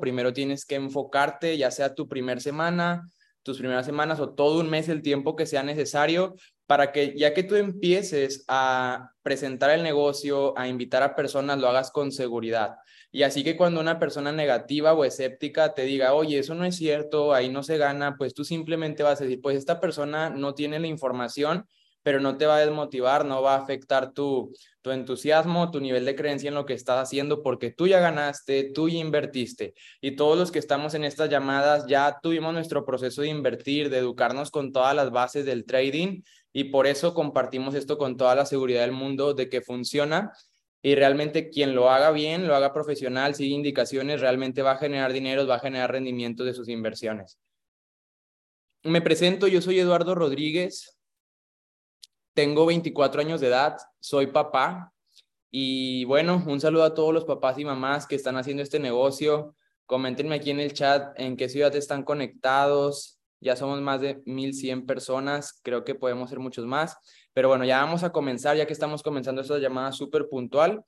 primero tienes que enfocarte, ya sea tu primer semana, tus primeras semanas o todo un mes, el tiempo que sea necesario para que ya que tú empieces a presentar el negocio, a invitar a personas, lo hagas con seguridad. Y así que cuando una persona negativa o escéptica te diga, oye, eso no es cierto, ahí no se gana, pues tú simplemente vas a decir, pues esta persona no tiene la información pero no te va a desmotivar, no va a afectar tu, tu entusiasmo, tu nivel de creencia en lo que estás haciendo, porque tú ya ganaste, tú ya invertiste. Y todos los que estamos en estas llamadas ya tuvimos nuestro proceso de invertir, de educarnos con todas las bases del trading, y por eso compartimos esto con toda la seguridad del mundo de que funciona. Y realmente quien lo haga bien, lo haga profesional, sigue indicaciones, realmente va a generar dinero, va a generar rendimiento de sus inversiones. Me presento, yo soy Eduardo Rodríguez, tengo 24 años de edad, soy papá y bueno, un saludo a todos los papás y mamás que están haciendo este negocio. Coméntenme aquí en el chat en qué ciudad están conectados. Ya somos más de 1100 personas, creo que podemos ser muchos más. Pero bueno, ya vamos a comenzar, ya que estamos comenzando esta llamada súper puntual.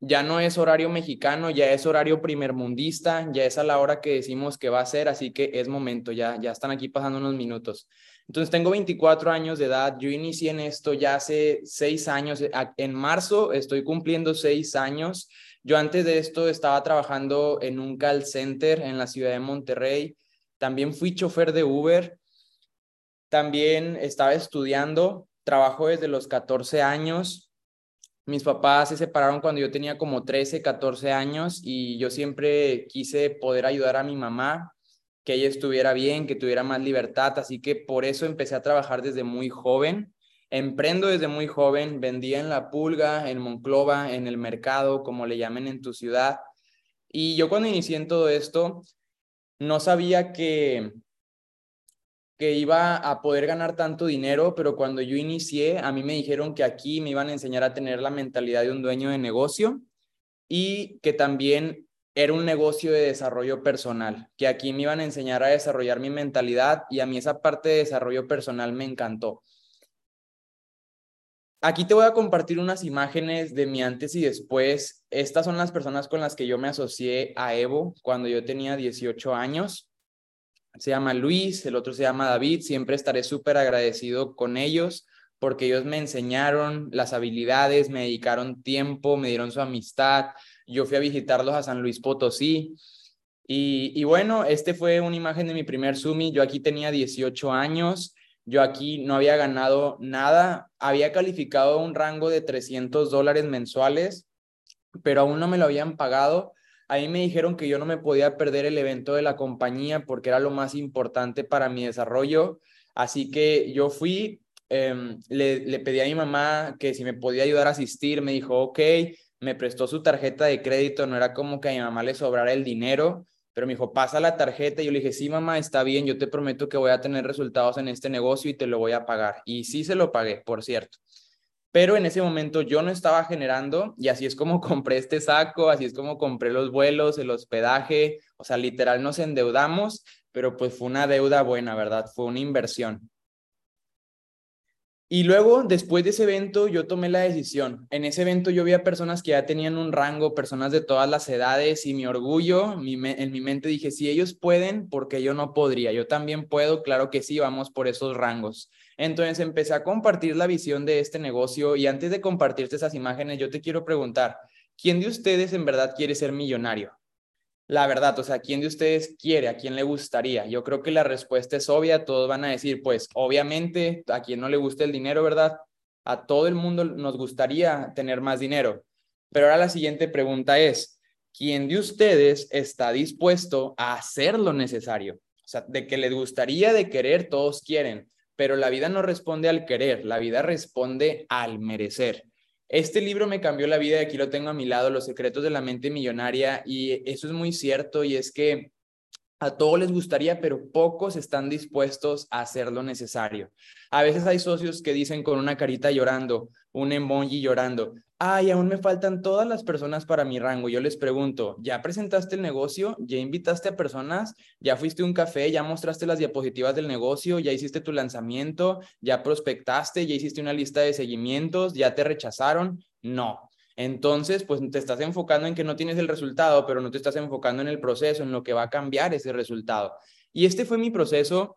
Ya no es horario mexicano, ya es horario primermundista, ya es a la hora que decimos que va a ser, así que es momento, ya, ya están aquí pasando unos minutos. Entonces, tengo 24 años de edad, yo inicié en esto ya hace seis años, en marzo estoy cumpliendo seis años. Yo antes de esto estaba trabajando en un call center en la ciudad de Monterrey, también fui chofer de Uber, también estaba estudiando, trabajo desde los 14 años, mis papás se separaron cuando yo tenía como 13, 14 años y yo siempre quise poder ayudar a mi mamá, que ella estuviera bien, que tuviera más libertad, así que por eso empecé a trabajar desde muy joven. Emprendo desde muy joven, vendía en La Pulga, en Monclova, en el mercado, como le llamen en tu ciudad. Y yo cuando inicié en todo esto, no sabía que que iba a poder ganar tanto dinero, pero cuando yo inicié, a mí me dijeron que aquí me iban a enseñar a tener la mentalidad de un dueño de negocio y que también era un negocio de desarrollo personal, que aquí me iban a enseñar a desarrollar mi mentalidad y a mí esa parte de desarrollo personal me encantó. Aquí te voy a compartir unas imágenes de mi antes y después. Estas son las personas con las que yo me asocié a Evo cuando yo tenía 18 años se llama Luis, el otro se llama David, siempre estaré súper agradecido con ellos porque ellos me enseñaron las habilidades, me dedicaron tiempo, me dieron su amistad. Yo fui a visitarlos a San Luis Potosí. Y, bueno, este fue una imagen de mi primer Sumi. Yo aquí tenía 18 años. Yo aquí no había ganado nada. Había calificado un rango de 300 dólares mensuales, pero aún no me lo habían pagado. Ahí me dijeron que yo no me podía perder el evento de la compañía porque era lo más importante para mi desarrollo. Así que yo fui, em, le, le pedí a mi mamá que si me podía ayudar a asistir. Me dijo, ok, me prestó su tarjeta de crédito. No era como que a mi mamá le sobrara el dinero, pero me dijo, pasa la tarjeta. Y yo le dije, sí, mamá, está bien. Yo te prometo que voy a tener resultados en este negocio y te lo voy a pagar. Y sí se lo pagué, por cierto pero en ese momento yo no estaba generando y así es como compré este saco, así es como compré los vuelos, el hospedaje, o sea, literal nos endeudamos, pero pues fue una deuda buena, ¿verdad? Fue una inversión. Y luego, después de ese evento, yo tomé la decisión. En ese evento yo vi a personas que ya tenían un rango, personas de todas las edades y mi orgullo, en mi mente dije, si ellos pueden, porque yo no podría? Yo también puedo, claro que sí, vamos por esos rangos. Entonces empecé a compartir la visión de este negocio y antes de compartirte esas imágenes, yo te quiero preguntar, ¿quién de ustedes en verdad quiere ser millonario? La verdad, o sea, ¿quién de ustedes quiere? ¿A quién le gustaría? Yo creo que la respuesta es obvia, todos van a decir, pues obviamente, a quien no le gusta el dinero, ¿verdad? A todo el mundo nos gustaría tener más dinero. Pero ahora la siguiente pregunta es, ¿quién de ustedes está dispuesto a hacer lo necesario? O sea, de que les gustaría, de querer, todos quieren, pero la vida no responde al querer, la vida responde al merecer. Este libro me cambió la vida y aquí lo tengo a mi lado, Los secretos de la mente millonaria, y eso es muy cierto y es que a todos les gustaría, pero pocos están dispuestos a hacer lo necesario. A veces hay socios que dicen con una carita llorando, un emoji llorando, ay, aún me faltan todas las personas para mi rango. Yo les pregunto, ¿ya presentaste el negocio? ¿Ya invitaste a personas? ¿Ya fuiste a un café? ¿Ya mostraste las diapositivas del negocio? ¿Ya hiciste tu lanzamiento? ¿Ya prospectaste? ¿Ya hiciste una lista de seguimientos? ¿Ya te rechazaron? No. Entonces, pues te estás enfocando en que no tienes el resultado, pero no te estás enfocando en el proceso, en lo que va a cambiar ese resultado. Y este fue mi proceso.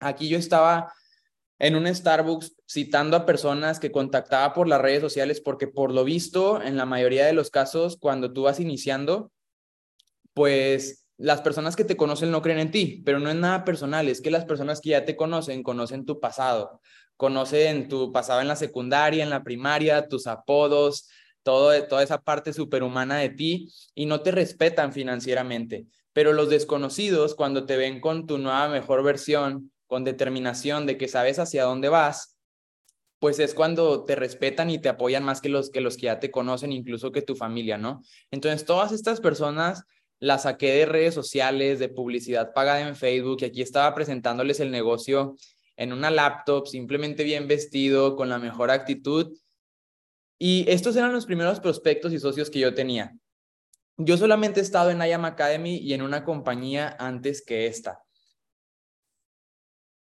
Aquí yo estaba en un Starbucks citando a personas que contactaba por las redes sociales porque por lo visto, en la mayoría de los casos, cuando tú vas iniciando, pues las personas que te conocen no creen en ti, pero no es nada personal, es que las personas que ya te conocen conocen tu pasado, conocen tu pasado en la secundaria, en la primaria, tus apodos, todo, toda esa parte superhumana de ti y no te respetan financieramente. Pero los desconocidos, cuando te ven con tu nueva mejor versión, con determinación de que sabes hacia dónde vas, pues es cuando te respetan y te apoyan más que los que los que ya te conocen, incluso que tu familia, ¿no? Entonces, todas estas personas las saqué de redes sociales, de publicidad pagada en Facebook, y aquí estaba presentándoles el negocio en una laptop, simplemente bien vestido, con la mejor actitud. Y estos eran los primeros prospectos y socios que yo tenía. Yo solamente he estado en IAM Academy y en una compañía antes que esta.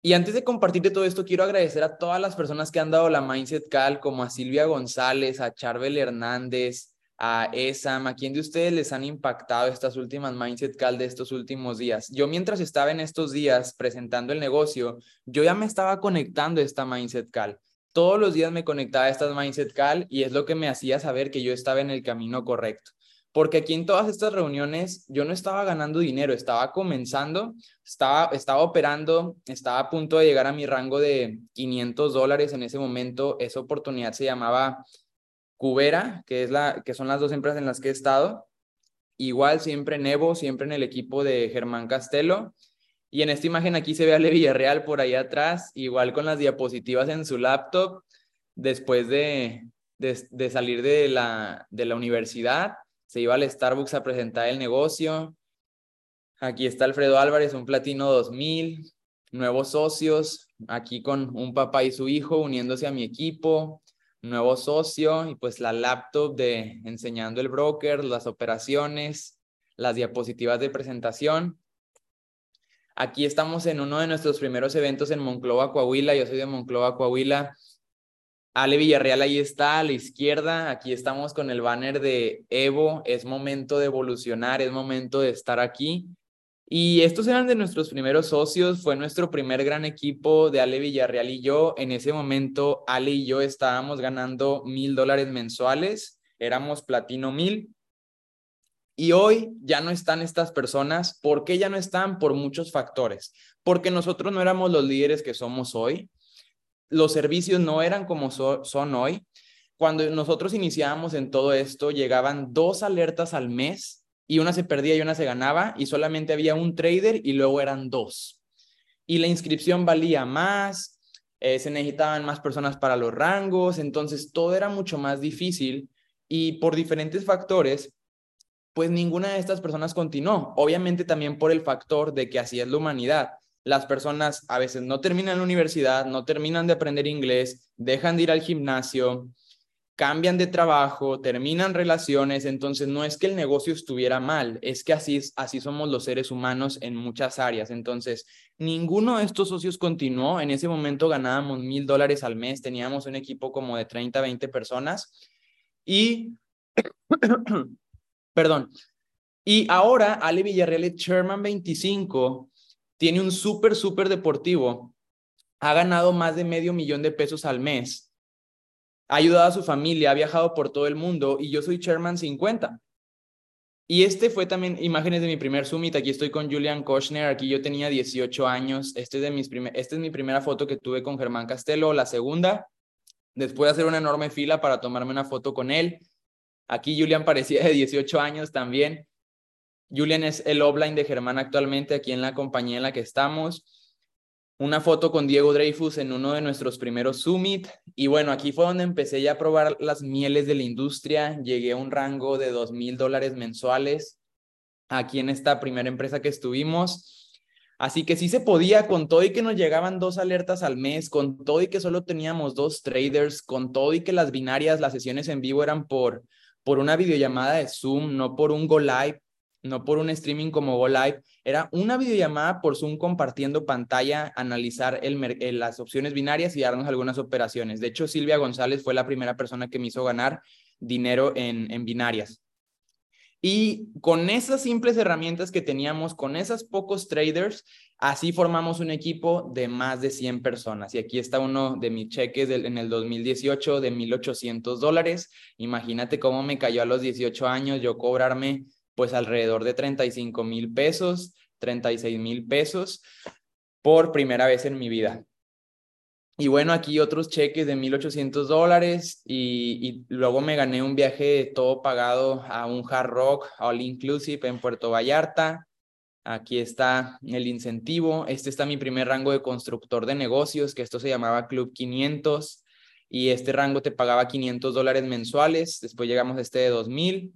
Y antes de compartirte todo esto, quiero agradecer a todas las personas que han dado la Mindset Call, como a Silvia González, a Charbel Hernández, a Esam, a quién de ustedes les han impactado estas últimas Mindset Call de estos últimos días. Yo mientras estaba en estos días presentando el negocio, yo ya me estaba conectando a esta Mindset Call. Todos los días me conectaba a estas Mindset Call y es lo que me hacía saber que yo estaba en el camino correcto porque aquí en todas estas reuniones yo no estaba ganando dinero, estaba comenzando, estaba, estaba operando, estaba a punto de llegar a mi rango de 500 dólares en ese momento. Esa oportunidad se llamaba Cubera, que, es la, que son las dos empresas en las que he estado. Igual siempre en Evo, siempre en el equipo de Germán Castelo. Y en esta imagen aquí se ve a Le Villarreal por ahí atrás, igual con las diapositivas en su laptop, después de, de, de salir de la, de la universidad se iba al Starbucks a presentar el negocio. Aquí está Alfredo Álvarez, un platino 2000, nuevos socios, aquí con un papá y su hijo uniéndose a mi equipo, nuevo socio y pues la laptop de enseñando el broker, las operaciones, las diapositivas de presentación. Aquí estamos en uno de nuestros primeros eventos en Monclova, Coahuila. Yo soy de Monclova, Coahuila. Ale Villarreal ahí está a la izquierda. Aquí estamos con el banner de Evo. Es momento de evolucionar, es momento de estar aquí. Y estos eran de nuestros primeros socios. Fue nuestro primer gran equipo de Ale Villarreal y yo. En ese momento, Ale y yo estábamos ganando mil dólares mensuales. Éramos platino mil. Y hoy ya no están estas personas. ¿Por qué ya no están? Por muchos factores. Porque nosotros no éramos los líderes que somos hoy los servicios no eran como son hoy. Cuando nosotros iniciábamos en todo esto, llegaban dos alertas al mes y una se perdía y una se ganaba y solamente había un trader y luego eran dos. Y la inscripción valía más, eh, se necesitaban más personas para los rangos, entonces todo era mucho más difícil y por diferentes factores, pues ninguna de estas personas continuó. Obviamente también por el factor de que así es la humanidad las personas a veces no terminan la universidad, no terminan de aprender inglés, dejan de ir al gimnasio, cambian de trabajo, terminan relaciones, entonces no es que el negocio estuviera mal, es que así, así somos los seres humanos en muchas áreas. Entonces, ninguno de estos socios continuó, en ese momento ganábamos mil dólares al mes, teníamos un equipo como de 30, 20 personas y, perdón, y ahora Ale Villarreal es Chairman 25 tiene un súper, súper deportivo, ha ganado más de medio millón de pesos al mes, ha ayudado a su familia, ha viajado por todo el mundo y yo soy Chairman 50. Y este fue también imágenes de mi primer summit. Aquí estoy con Julian Kochner. Aquí yo tenía 18 años. Este es, de mis esta es mi primera foto que tuve con Germán Castelo. La segunda, después de hacer una enorme fila para tomarme una foto con él. Aquí Julian parecía de 18 años también. Julian es el offline de Germán actualmente aquí en la compañía en la que estamos. Una foto con Diego Dreyfus en uno de nuestros primeros Summit. Y bueno, aquí fue donde empecé ya a probar las mieles de la industria. Llegué a un rango de dos mil dólares mensuales aquí en esta primera empresa que estuvimos. Así que sí se podía, con todo y que nos llegaban dos alertas al mes, con todo y que solo teníamos dos traders, con todo y que las binarias, las sesiones en vivo eran por, por una videollamada de Zoom, no por un Go Live no por un streaming como Go Live, era una videollamada por Zoom compartiendo pantalla, analizar el, las opciones binarias y darnos algunas operaciones. De hecho, Silvia González fue la primera persona que me hizo ganar dinero en, en binarias. Y con esas simples herramientas que teníamos, con esos pocos traders, así formamos un equipo de más de 100 personas. Y aquí está uno de mis cheques en el 2018 de 1.800 dólares. Imagínate cómo me cayó a los 18 años yo cobrarme pues alrededor de 35 mil pesos, 36 mil pesos por primera vez en mi vida. Y bueno, aquí otros cheques de 1.800 dólares y, luego me gané un viaje todo pagado a un Hard Rock All Inclusive en Puerto Vallarta. Aquí está el incentivo. Este está mi primer rango de constructor de negocios, que esto se llamaba Club 500 y este rango te pagaba 500 dólares mensuales. Después llegamos a este de 2.000.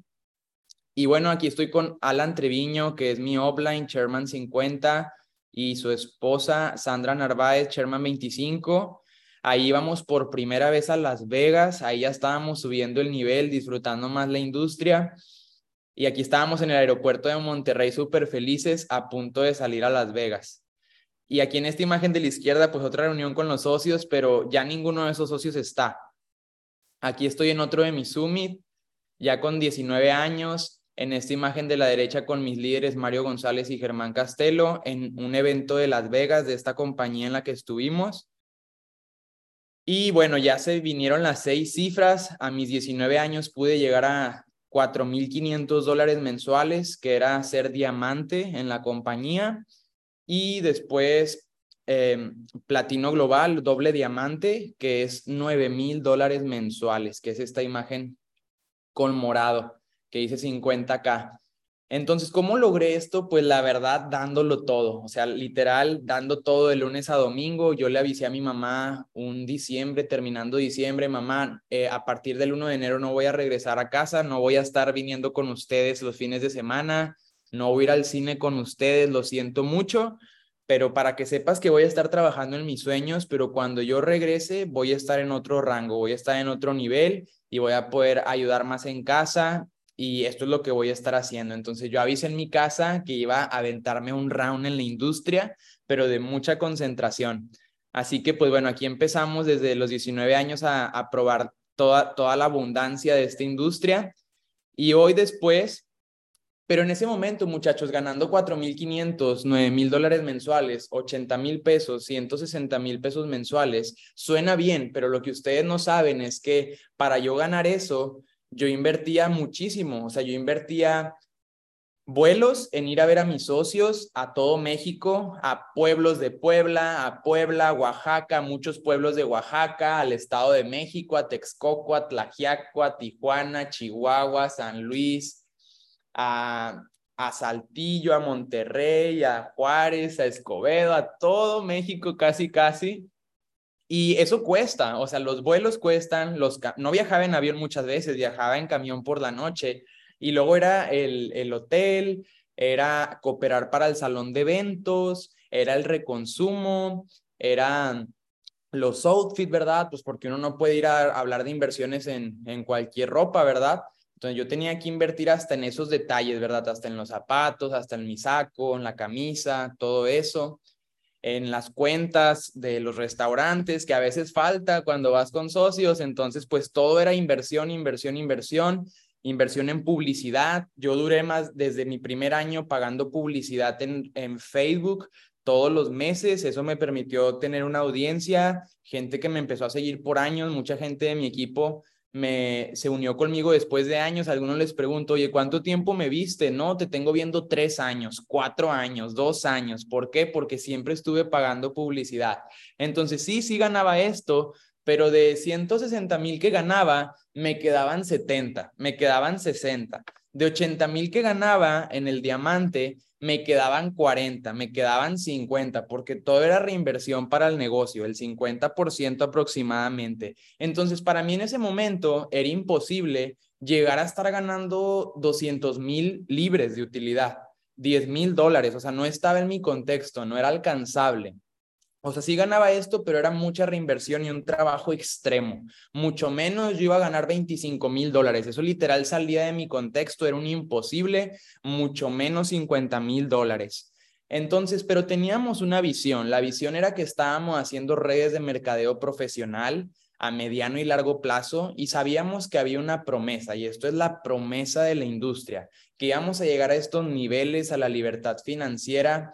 Y bueno, aquí estoy con Alan Treviño, que es mi offline, Chairman 50 y su esposa Sandra Narváez, Sherman 25. Ahí íbamos por primera vez a Las Vegas, ahí ya estábamos subiendo el nivel, disfrutando más la industria. Y aquí estábamos en el aeropuerto de Monterrey súper felices, a punto de salir a Las Vegas. Y aquí en esta imagen de la izquierda, pues otra reunión con los socios, pero ya ninguno de esos socios está. Aquí estoy en otro de mis summit, ya con 19 años, en esta imagen de la derecha con mis líderes Mario González y Germán Castelo en un evento de Las Vegas de esta compañía en la que estuvimos. Y bueno, ya se vinieron las seis cifras. A mis 19 años pude llegar a 4.500 dólares mensuales, que era ser diamante en la compañía. Y después em, platino global, doble diamante, que es 9.000 dólares mensuales, que es esta imagen con morado que dice 50K. Entonces, ¿cómo logré esto? Pues la verdad, dándolo todo, o sea, literal, dando todo de lunes a domingo. Yo le avisé a mi mamá un diciembre, terminando diciembre, mamá, eh, a partir del 1 de enero no voy a regresar a casa, no voy a estar viniendo con ustedes los fines de semana, no voy a ir al cine con ustedes, lo siento mucho, pero para que sepas que voy a estar trabajando en mis sueños, pero cuando yo regrese voy a estar en otro rango, voy a estar en otro nivel y voy a poder ayudar más en casa y esto es lo que voy a estar haciendo. Entonces yo avisé en mi casa que iba a aventarme un round en la industria, pero de mucha concentración. Así que pues bueno, aquí empezamos desde los 19 años a, a probar toda, toda la abundancia de esta industria y hoy después, pero en ese momento muchachos, ganando 4.500, 9.000 dólares mensuales, 80.000 pesos, 160 mil pesos mensuales, suena bien, pero lo que ustedes no saben es que para yo ganar eso, yo invertía muchísimo, o sea, yo invertía vuelos en ir a ver a mis socios a todo México, a pueblos de Puebla, a Puebla, Oaxaca, muchos pueblos de Oaxaca, al Estado de México, a Texcoco, a Tijuana, Chihuahua, San Luis, a, a Saltillo, a Monterrey, a Juárez, a Escobedo, a todo México casi, casi. Y eso cuesta, o sea, los vuelos cuestan, los no viajaba en avión muchas veces, viajaba en camión por la noche y luego era el, el hotel, era cooperar para el salón de eventos, era el reconsumo, eran los outfits, ¿verdad? Pues porque uno no puede ir a, hablar de inversiones en, en cualquier ropa, ¿verdad? Entonces yo tenía que invertir hasta en esos detalles, ¿verdad? Hasta en los zapatos, hasta en mi saco, en la camisa, todo eso en las cuentas de los restaurantes, que a veces falta cuando vas con socios, entonces pues todo era inversión, inversión, inversión, inversión en publicidad. Yo duré más desde mi primer año pagando publicidad en, en Facebook todos los meses, eso me permitió tener una audiencia, gente que me empezó a seguir por años, mucha gente de mi equipo me, se unió conmigo después de años. algunos les pregunto, oye, ¿cuánto tiempo me viste? No, te tengo viendo tres años, cuatro años, dos años. ¿Por qué? Porque siempre estuve pagando publicidad. Entonces, sí, sí ganaba esto, pero de 160 mil que ganaba, me quedaban 70, me quedaban 60. De 80 mil que ganaba en el diamante, me quedaban 40, me quedaban 50, porque todo era reinversión para el negocio, el 50% aproximadamente. Entonces, para mí en ese momento era imposible llegar a estar ganando 200 mil libres de utilidad, 10 mil dólares, o sea, no estaba en mi contexto, no era alcanzable. O sea, sí ganaba esto, pero era mucha reinversión y un trabajo extremo. Mucho menos yo iba a ganar 25 mil dólares. Eso literal salía de mi contexto, era un imposible, mucho menos 50 mil dólares. Entonces, pero teníamos una visión. La visión era que estábamos haciendo redes de mercadeo profesional a mediano y largo plazo y sabíamos que había una promesa y esto es la promesa de la industria, que íbamos a llegar a estos niveles, a la libertad financiera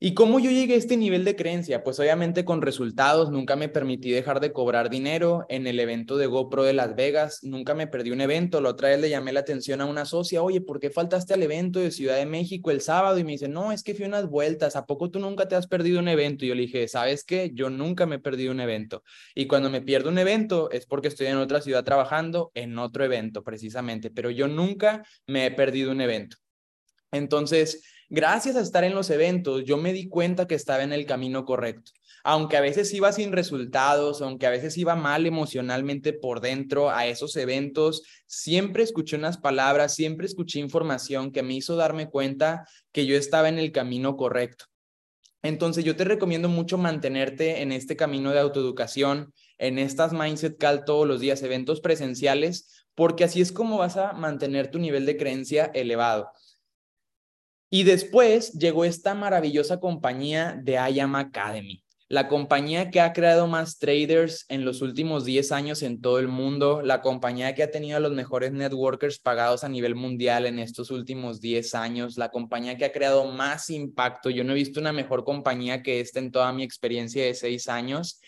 ¿Y cómo yo llegué a este nivel de creencia? Pues obviamente con resultados, nunca me permití dejar de cobrar dinero. En el evento de GoPro de Las Vegas, nunca me perdí un evento. La otra vez le llamé la atención a una socia, oye, ¿por qué faltaste al evento de Ciudad de México el sábado? Y me dice, no, es que fui unas vueltas, ¿a poco tú nunca te has perdido un evento? Y yo le dije, ¿sabes qué? Yo nunca me he perdido un evento. Y cuando me pierdo un evento es porque estoy en otra ciudad trabajando en otro evento precisamente, pero yo nunca me he perdido un evento. Entonces, gracias a estar en los eventos, yo me di cuenta que estaba en el camino correcto. Aunque a veces iba sin resultados, aunque a veces iba mal emocionalmente por dentro a esos eventos, siempre escuché unas palabras, siempre escuché información que me hizo darme cuenta que yo estaba en el camino correcto. Entonces yo te recomiendo mucho mantenerte en este camino de autoeducación, en estas Mindset Call todos los días, eventos presenciales, porque así es como vas a mantener tu nivel de creencia elevado. Y después llegó esta maravillosa compañía de IAM Academy, la compañía que ha creado más traders en los últimos 10 años en todo el mundo, la compañía que ha tenido los mejores networkers pagados a nivel mundial en estos últimos 10 años, la compañía que ha creado más impacto. Yo no he visto una mejor compañía que esta en toda mi experiencia de 6 años.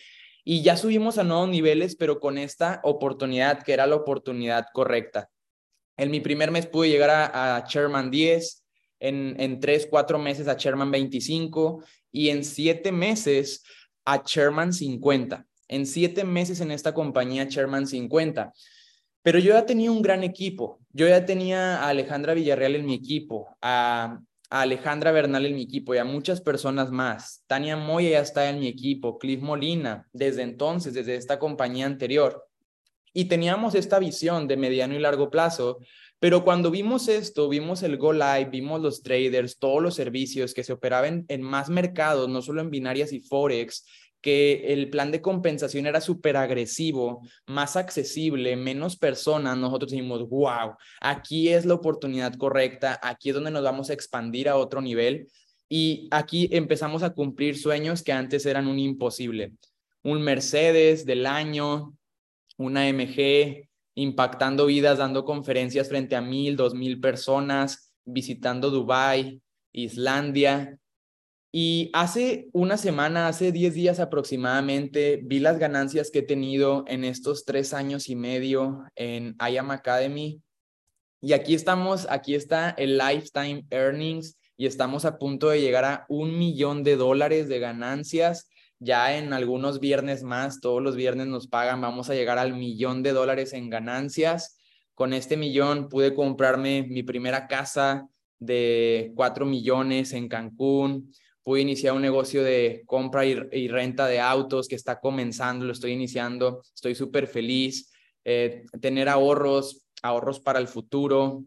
Y ya subimos a nuevos niveles, pero con esta oportunidad que era la oportunidad correcta. En mi primer mes pude llegar a, a Chairman 10, en, tres, cuatro meses a Sherman 25 y en siete meses a Sherman 50. En siete meses en esta compañía Sherman 50. Pero yo ya tenía un gran equipo. Yo ya tenía a Alejandra Villarreal en mi equipo, a, Alejandra Bernal en mi equipo y a muchas personas más. Tania Moya ya está en mi equipo, Cliff Molina, desde entonces, desde esta compañía anterior. Y teníamos esta visión de mediano y largo plazo pero cuando vimos esto, vimos el Go Live, vimos los traders, todos los servicios que se operaban en más mercados, no solo en binarias y forex, que el plan de compensación era súper agresivo, más accesible, menos personas, nosotros dijimos, wow, aquí es la oportunidad correcta, aquí es donde nos vamos a expandir a otro nivel y aquí empezamos a cumplir sueños que antes eran un imposible. Un Mercedes del año, una MG, impactando vidas, dando conferencias frente a mil, dos mil personas, visitando Dubai, Islandia. Y hace una semana, hace diez días aproximadamente, vi las ganancias que he tenido en estos tres años y medio en IAM Academy. Y aquí estamos, aquí está el lifetime earnings y estamos a punto de llegar a un millón de dólares de ganancias ya en algunos viernes más, todos los viernes nos pagan, vamos a llegar al millón de dólares en ganancias. Con este millón pude comprarme mi primera casa de cuatro millones en Cancún. Pude iniciar un negocio de compra y, renta de autos que está comenzando, lo estoy iniciando. Estoy súper feliz. Eh, tener ahorros, ahorros para el futuro,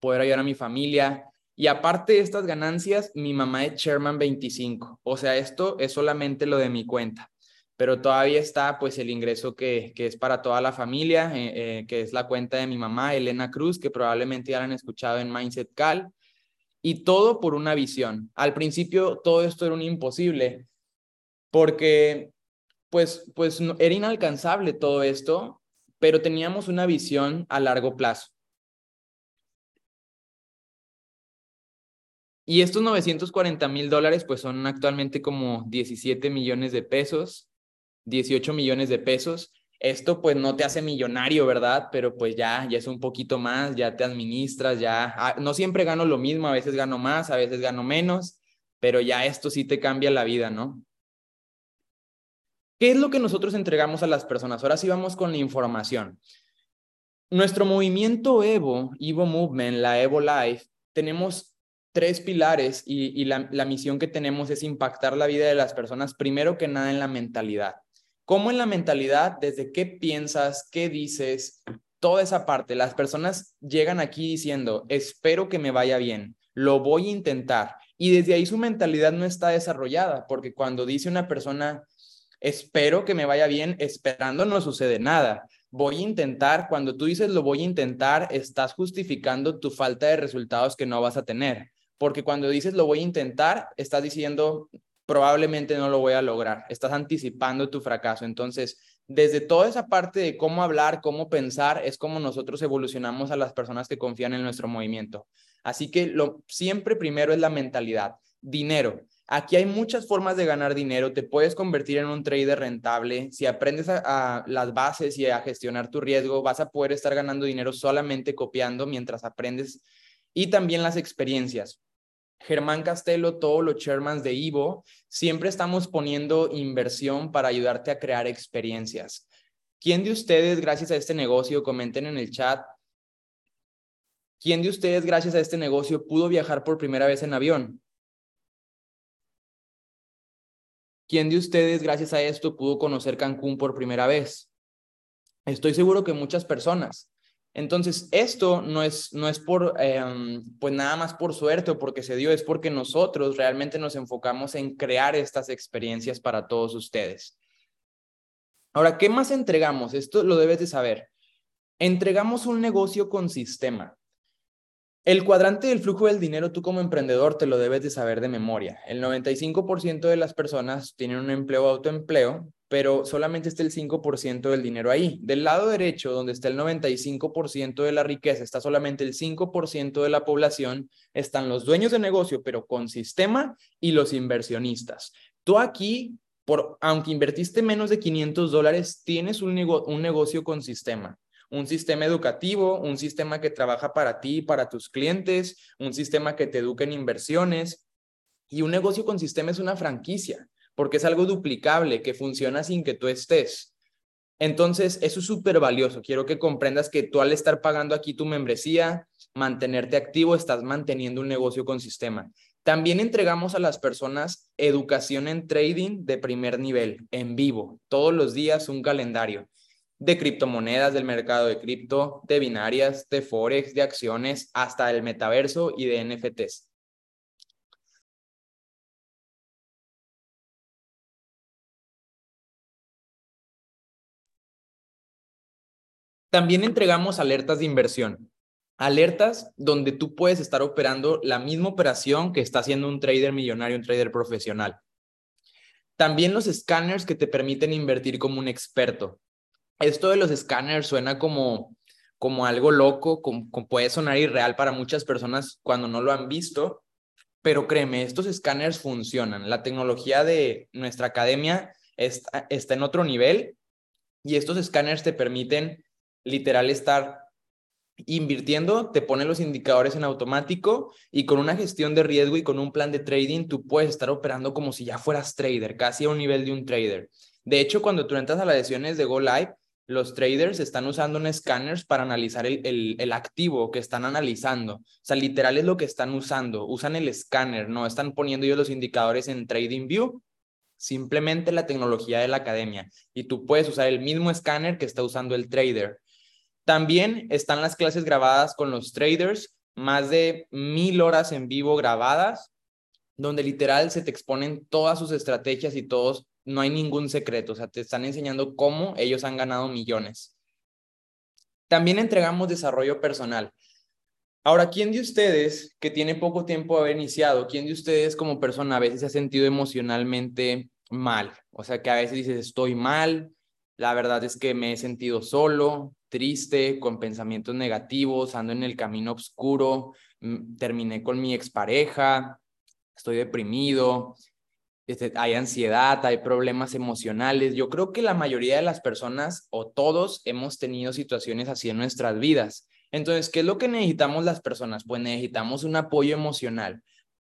poder ayudar a mi familia. Y aparte de estas ganancias, mi mamá es Sherman 25. O sea, esto es solamente lo de mi cuenta. Pero todavía está pues el ingreso que, que es para toda la familia, eh, eh, que es la cuenta de mi mamá, Elena Cruz, que probablemente ya la han escuchado en Mindset Cal. Y todo por una visión. Al principio todo esto era un imposible, porque pues, pues era inalcanzable todo esto, pero teníamos una visión a largo plazo. Y estos 940 mil dólares, pues son actualmente como 17 millones de pesos, 18 millones de pesos. Esto pues no te hace millonario, ¿verdad? Pero pues ya, ya es un poquito más, ya te administras, ya, ah, no siempre gano lo mismo, a veces gano más, a veces gano menos, pero ya esto sí te cambia la vida, ¿no? ¿Qué es lo que nosotros entregamos a las personas? Ahora sí vamos con la información. Nuestro movimiento Evo, Evo Movement, la Evo Life, tenemos tres pilares y, la, la, misión que tenemos es impactar la vida de las personas, primero que nada en la mentalidad. ¿Cómo en la mentalidad? Desde qué piensas, qué dices, toda esa parte. Las personas llegan aquí diciendo, espero que me vaya bien, lo voy a intentar. Y desde ahí su mentalidad no está desarrollada, porque cuando dice una persona, espero que me vaya bien, esperando no sucede nada voy a intentar, cuando tú dices lo voy a intentar, estás justificando tu falta de resultados que no vas a tener porque cuando dices lo voy a intentar, estás diciendo probablemente no lo voy a lograr, estás anticipando tu fracaso. Entonces, Desde toda esa parte de cómo hablar, cómo pensar, es como nosotros evolucionamos a las personas que confían en nuestro movimiento. Así que lo siempre primero es la mentalidad. Dinero. Aquí hay muchas formas de ganar dinero. Te puedes convertir en un trader rentable. Si aprendes a, las bases y a gestionar tu riesgo, vas a poder estar ganando dinero solamente copiando mientras aprendes. Y también las experiencias. Germán Castelo, todos los chairmans de Ivo, siempre estamos poniendo inversión para ayudarte a crear experiencias. ¿Quién de ustedes, gracias a este negocio, comenten en el chat, ¿quién de ustedes, gracias a este negocio, pudo viajar por primera vez en avión? ¿Quién de ustedes, gracias a esto, pudo conocer Cancún por primera vez? Estoy seguro que muchas personas. Entonces, esto no es, no es por, em, pues nada más por suerte o porque se dio, es porque nosotros realmente nos enfocamos en crear estas experiencias para todos ustedes. Ahora, ¿qué más entregamos? Esto lo debes de saber. Entregamos un negocio con sistema. El cuadrante del flujo del dinero, tú como emprendedor te lo debes de saber de memoria. El 95% de las personas tienen un empleo o autoempleo, pero solamente está el 5% del dinero ahí. Del lado derecho, donde está el 95% de la riqueza, está solamente el 5% de la población, están los dueños de negocio, pero con sistema, y los inversionistas. Tú aquí, por, aunque invertiste menos de 500 dólares, tienes un, negocio con sistema un sistema educativo, un sistema que trabaja para ti, para tus clientes, un sistema que te educa en inversiones. Y un negocio con sistema es una franquicia, porque es algo duplicable, que funciona sin que tú estés. Entonces, eso es súper valioso. Quiero que comprendas que tú al estar pagando aquí tu membresía, mantenerte activo, estás manteniendo un negocio con sistema. También entregamos a las personas educación en trading de primer nivel, en vivo, todos los días un calendario de criptomonedas, del mercado de cripto, de binarias, de forex, de acciones, hasta el metaverso y de NFTs. También entregamos alertas de inversión. Alertas donde tú puedes estar operando la misma operación que está haciendo un trader millonario, un trader profesional. También los escáneres que te permiten invertir como un experto esto de los escáneres suena como, como algo loco, como, puede sonar irreal para muchas personas cuando no lo han visto, pero créeme, estos escáneres funcionan. La tecnología de nuestra academia está, está en otro nivel y estos escáneres te permiten literal estar invirtiendo, te ponen los indicadores en automático y con una gestión de riesgo y con un plan de trading, tú puedes estar operando como si ya fueras trader, casi a un nivel de un trader. De hecho, cuando tú entras a las sesiones de Go Live, los traders están usando un escáner para analizar el, el, activo que están analizando. O sea, literal es lo que están usando. Usan el escáner, no están poniendo ellos los indicadores en Trading View, simplemente la tecnología de la academia. Y tú puedes usar el mismo escáner que está usando el trader. También están las clases grabadas con los traders, más de mil horas en vivo grabadas, donde literal se te exponen todas sus estrategias y todos no hay ningún secreto, o sea, te están enseñando cómo ellos han ganado millones. También entregamos desarrollo personal. Ahora, ¿quién de ustedes que tiene poco tiempo de haber iniciado, quién de ustedes como persona a veces se ha sentido emocionalmente mal? O sea, que a veces dices, estoy mal, la verdad es que me he sentido solo, triste, con pensamientos negativos, ando en el camino oscuro, mm, terminé con mi expareja, estoy deprimido, este, hay ansiedad, hay problemas emocionales. Yo creo que la mayoría de las personas o todos hemos tenido situaciones así en nuestras vidas. Entonces, ¿qué es lo que necesitamos las personas? Pues necesitamos un apoyo emocional.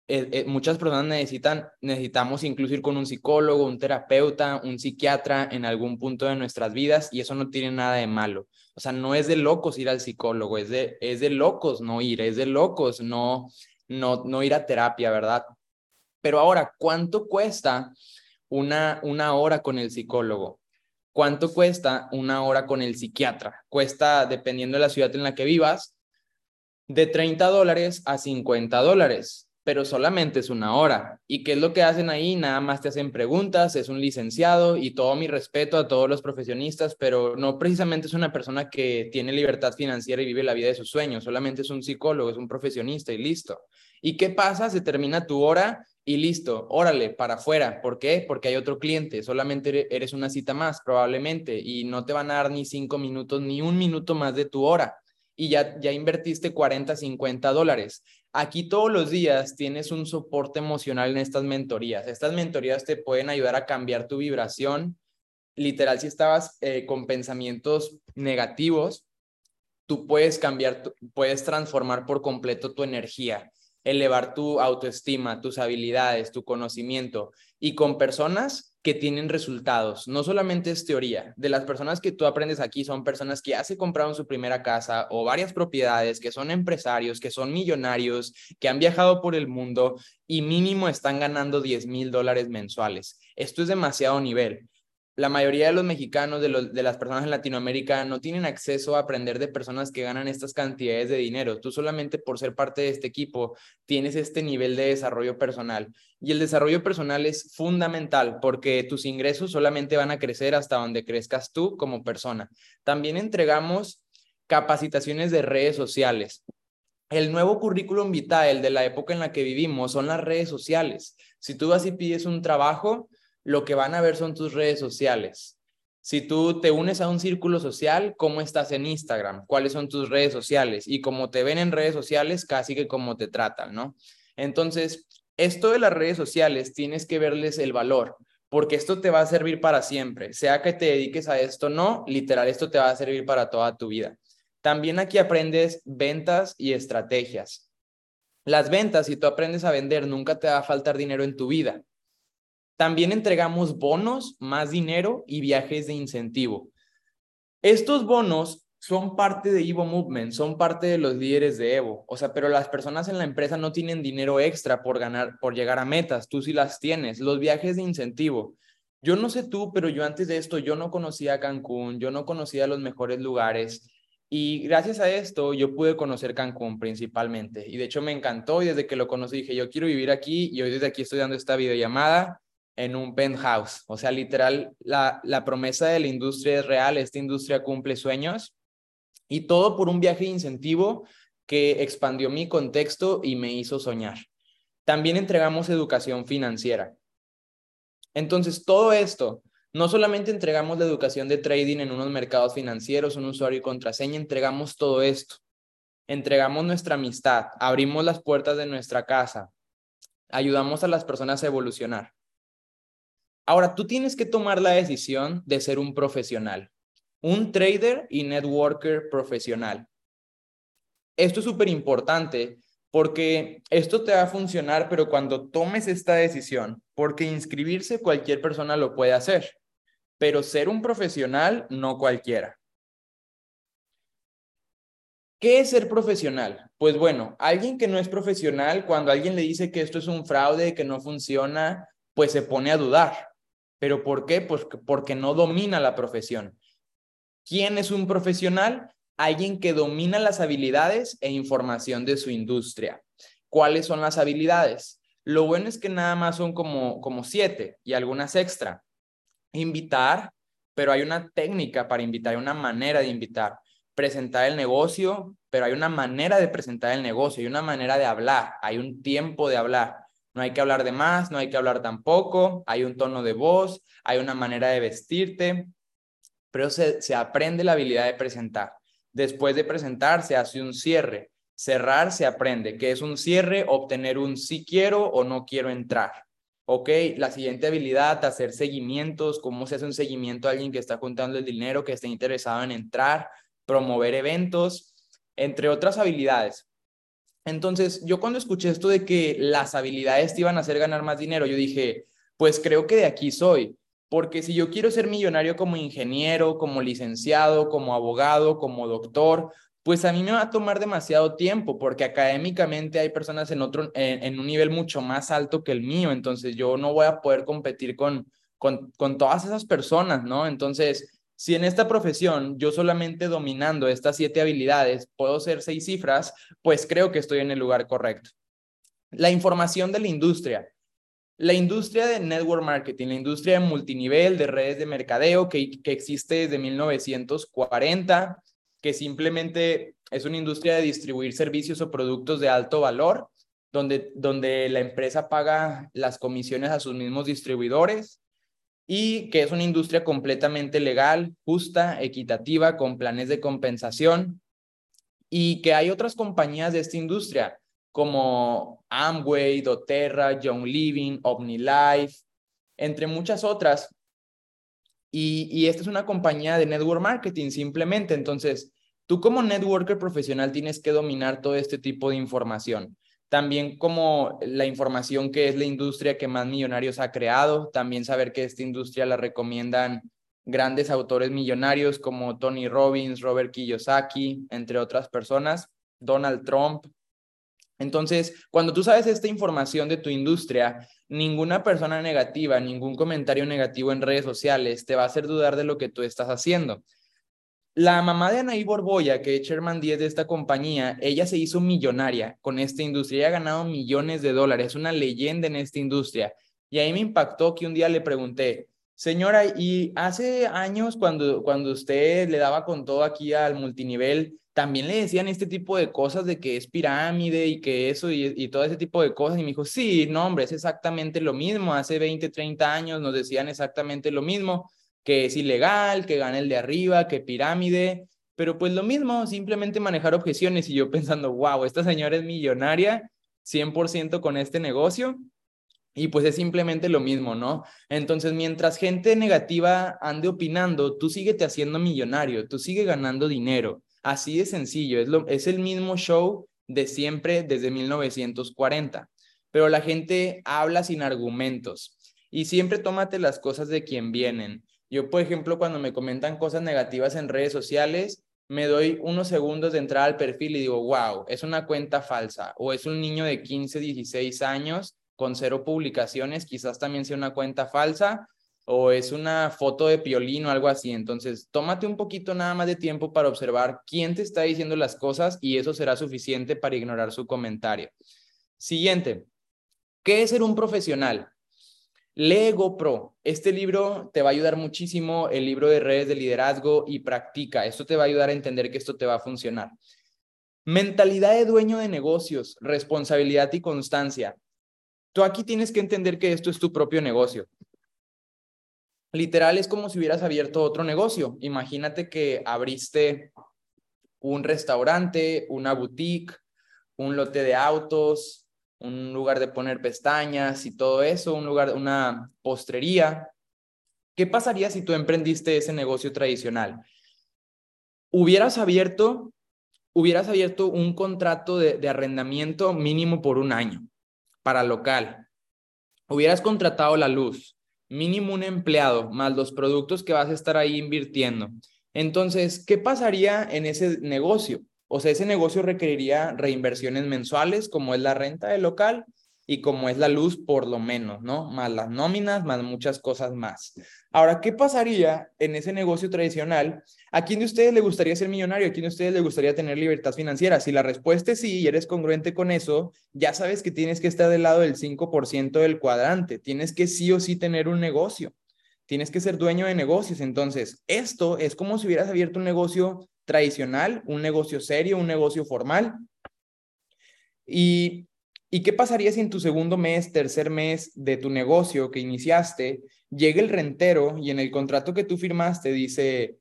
Eh, eh, muchas personas necesitan, necesitamos incluso ir con un psicólogo, un terapeuta, un psiquiatra en algún punto de nuestras vidas y eso no tiene nada de malo. O sea, no es de locos ir al psicólogo, es de, es de locos no ir, es de locos no, no, no ir a terapia, ¿verdad? Pero ahora, ¿cuánto cuesta una, una hora con el psicólogo? ¿Cuánto cuesta una hora con el psiquiatra? Cuesta, dependiendo de la ciudad en la que vivas, de 30 dólares a 50 dólares, pero solamente es una hora. ¿Y qué es lo que hacen ahí? Nada más te hacen preguntas, es un licenciado y todo mi respeto a todos los profesionistas, pero no precisamente es una persona que tiene libertad financiera y vive la vida de sus sueños, solamente es un psicólogo, es un profesionista y listo. ¿Y qué pasa? Se termina tu hora y listo, órale, para afuera. ¿Por qué? Porque hay otro cliente, solamente eres una cita más probablemente y no te van a dar ni cinco minutos ni un minuto más de tu hora y ya, ya invertiste 40, 50 dólares. Aquí todos los días tienes un soporte emocional en estas mentorías. Estas mentorías te pueden ayudar a cambiar tu vibración. Literal, si estabas eh, con pensamientos negativos, tú puedes cambiar, puedes transformar por completo tu energía elevar tu autoestima, tus habilidades, tu conocimiento y con personas que tienen resultados. No solamente es teoría. De las personas que tú aprendes aquí son personas que ya se compraron su primera casa o varias propiedades, que son empresarios, que son millonarios, que han viajado por el mundo y mínimo están ganando 10 mil dólares mensuales. Esto es demasiado nivel la mayoría de los mexicanos, de, los, de, las personas en Latinoamérica, no tienen acceso a aprender de personas que ganan estas cantidades de dinero. Tú solamente por ser parte de este equipo tienes este nivel de desarrollo personal. Y el desarrollo personal es fundamental porque tus ingresos solamente van a crecer hasta donde crezcas tú como persona. También entregamos capacitaciones de redes sociales. El nuevo currículum vitae, el de la época en la que vivimos, son las redes sociales. Si tú vas y pides un trabajo, lo que van a ver son tus redes sociales. Si tú te unes a un círculo social, ¿cómo estás en Instagram? ¿Cuáles son tus redes sociales? Y como te ven en redes sociales, casi que como te tratan, ¿no? Entonces, esto de las redes sociales tienes que verles el valor, porque esto te va a servir para siempre. Sea que te dediques a esto o no, literal, esto te va a servir para toda tu vida. También aquí aprendes ventas y estrategias. Las ventas, si tú aprendes a vender, nunca te va a faltar dinero en tu vida. También entregamos bonos, más dinero y viajes de incentivo. Estos bonos son parte de Evo Movement, son parte de los líderes de Evo. O sea, pero las personas en la empresa no tienen dinero extra por ganar, por llegar a metas. Tú sí las tienes. Los viajes de incentivo. Yo no sé tú, pero yo antes de esto, yo no conocía Cancún, yo no conocía los mejores lugares. Y gracias a esto yo pude conocer Cancún principalmente. Y de hecho me encantó y desde que lo conocí dije, yo quiero vivir aquí y hoy desde aquí estoy dando esta videollamada en un penthouse. O sea, literal, la, la promesa de la industria es real, esta industria cumple sueños y todo por un viaje de incentivo que expandió mi contexto y me hizo soñar. También entregamos educación financiera. Entonces, todo esto, no solamente entregamos la educación de trading en unos mercados financieros, un usuario y contraseña, entregamos todo esto. Entregamos nuestra amistad, abrimos las puertas de nuestra casa, ayudamos a las personas a evolucionar. Ahora, tú tienes que tomar la decisión de ser un profesional, un trader y networker profesional. Esto es súper importante porque esto te va a funcionar, pero cuando tomes esta decisión, porque inscribirse cualquier persona lo puede hacer, pero ser un profesional no cualquiera. ¿Qué es ser profesional? Pues bueno, alguien que no es profesional, cuando alguien le dice que esto es un fraude, que no funciona, pues se pone a dudar. ¿Pero por qué? Pues porque no domina la profesión. ¿Quién es un profesional? Alguien que domina las habilidades e información de su industria. ¿Cuáles son las habilidades? Lo bueno es que nada más son como, como siete y algunas extra. Invitar, pero hay una técnica para invitar, hay una manera de invitar. Presentar el negocio, pero hay una manera de presentar el negocio, hay una manera de hablar, hay un tiempo de hablar. No hay que hablar de más, no hay que hablar tampoco, hay un tono de voz, hay una manera de vestirte, pero se, se aprende la habilidad de presentar. Después de presentar se hace un cierre. Cerrar se aprende, que es un cierre, obtener un sí quiero o no quiero entrar. Ok, la siguiente habilidad, hacer seguimientos, cómo se hace un seguimiento a alguien que está juntando el dinero, que está interesado en entrar, promover eventos, entre otras habilidades. Entonces, yo cuando escuché esto de que las habilidades te iban a hacer ganar más dinero, yo dije, pues creo que de aquí soy, porque si yo quiero ser millonario como ingeniero, como licenciado, como abogado, como doctor, pues a mí me va a tomar demasiado tiempo, porque académicamente hay personas en otro, en, un nivel mucho más alto que el mío, entonces yo no voy a poder competir con, con, con todas esas personas, ¿no? Entonces, si en esta profesión yo solamente dominando estas siete habilidades puedo ser seis cifras, pues creo que estoy en el lugar correcto. La información de la industria. La industria de network marketing, la industria de multinivel, de redes de mercadeo que, que existe desde 1940, que simplemente es una industria de distribuir servicios o productos de alto valor donde, donde la empresa paga las comisiones a sus mismos distribuidores y que es una industria completamente legal, justa, equitativa, con planes de compensación y que hay otras compañías de esta industria como Amway, doTERRA, Young Living, OmniLife, entre muchas otras. Y, y esta es una compañía de network marketing simplemente. Entonces, tú como networker profesional tienes que dominar todo este tipo de información también como la información que es la industria que más millonarios ha creado, también saber que esta industria la recomiendan grandes autores millonarios como Tony Robbins, Robert Kiyosaki, entre otras personas, Donald Trump. Entonces, cuando tú sabes esta información de tu industria, ninguna persona negativa, ningún comentario negativo en redes sociales te va a hacer dudar de lo que tú estás haciendo. La mamá de Anaí Borboya, que es Sherman 10 de esta compañía, ella se hizo millonaria con esta industria. Ella ha ganado millones de dólares, es una leyenda en esta industria. Y ahí me impactó que un día le pregunté, señora, y hace años cuando, cuando usted le daba con todo aquí al multinivel, también le decían este tipo de cosas de que es pirámide y que eso y, y, todo ese tipo de cosas. Y me dijo, sí, no, hombre, es exactamente lo mismo. Hace 20, 30 años nos decían exactamente lo mismo que es ilegal, que gana el de arriba, que pirámide, pero pues lo mismo, simplemente manejar objeciones y yo pensando, wow, esta señora es millonaria 100% con este negocio y pues es simplemente lo mismo, ¿no? Entonces, mientras gente negativa ande opinando, tú síguete haciendo millonario, tú sigue ganando dinero. Así de sencillo, es, lo, es el mismo show de siempre desde 1940, pero la gente habla sin argumentos y siempre tómate las cosas de quien vienen. Yo, por ejemplo, cuando me comentan cosas negativas en redes sociales, me doy unos segundos de entrar al perfil y digo, wow, es una cuenta falsa o es un niño de 15, 16 años con cero publicaciones, quizás también sea una cuenta falsa o es una foto de piolín o algo así. Entonces, tómate un poquito nada más de tiempo para observar quién te está diciendo las cosas y eso será suficiente para ignorar su comentario. Siguiente, ¿qué es ser un profesional? Lee GoPro. Este libro te va a ayudar muchísimo, el libro de redes de liderazgo y practica. Esto te va a ayudar a entender que esto te va a funcionar. Mentalidad de dueño de negocios, responsabilidad y constancia. Tú aquí tienes que entender que esto es tu propio negocio. Literal es como si hubieras abierto otro negocio. Imagínate que abriste un restaurante, una boutique, un lote de autos, un lugar de poner pestañas y todo eso, un lugar, una postrería. ¿Qué pasaría si tú emprendiste ese negocio tradicional? Hubieras abierto, hubieras abierto un contrato de, de arrendamiento mínimo por un año para local. Hubieras contratado la luz, mínimo un empleado, más los productos que vas a estar ahí invirtiendo. Entonces, ¿qué pasaría en ese negocio? O sea, ese negocio requeriría reinversiones mensuales, como es la renta del local y como es la luz, por lo menos, ¿no? Más las nóminas, más muchas cosas más. Ahora, ¿qué pasaría en ese negocio tradicional? ¿A quién de ustedes le gustaría ser millonario? ¿A quién de ustedes le gustaría tener libertad financiera? Si la respuesta es sí y eres congruente con eso, ya sabes que tienes que estar del lado del 5% del cuadrante. Tienes que sí o sí tener un negocio. Tienes que ser dueño de negocios. Entonces, esto es como si hubieras abierto un negocio tradicional, un negocio serio, un negocio formal. Y, ¿Y qué pasaría si en tu segundo mes, tercer mes de tu negocio que iniciaste, llega el rentero y en el contrato que tú firmaste dice,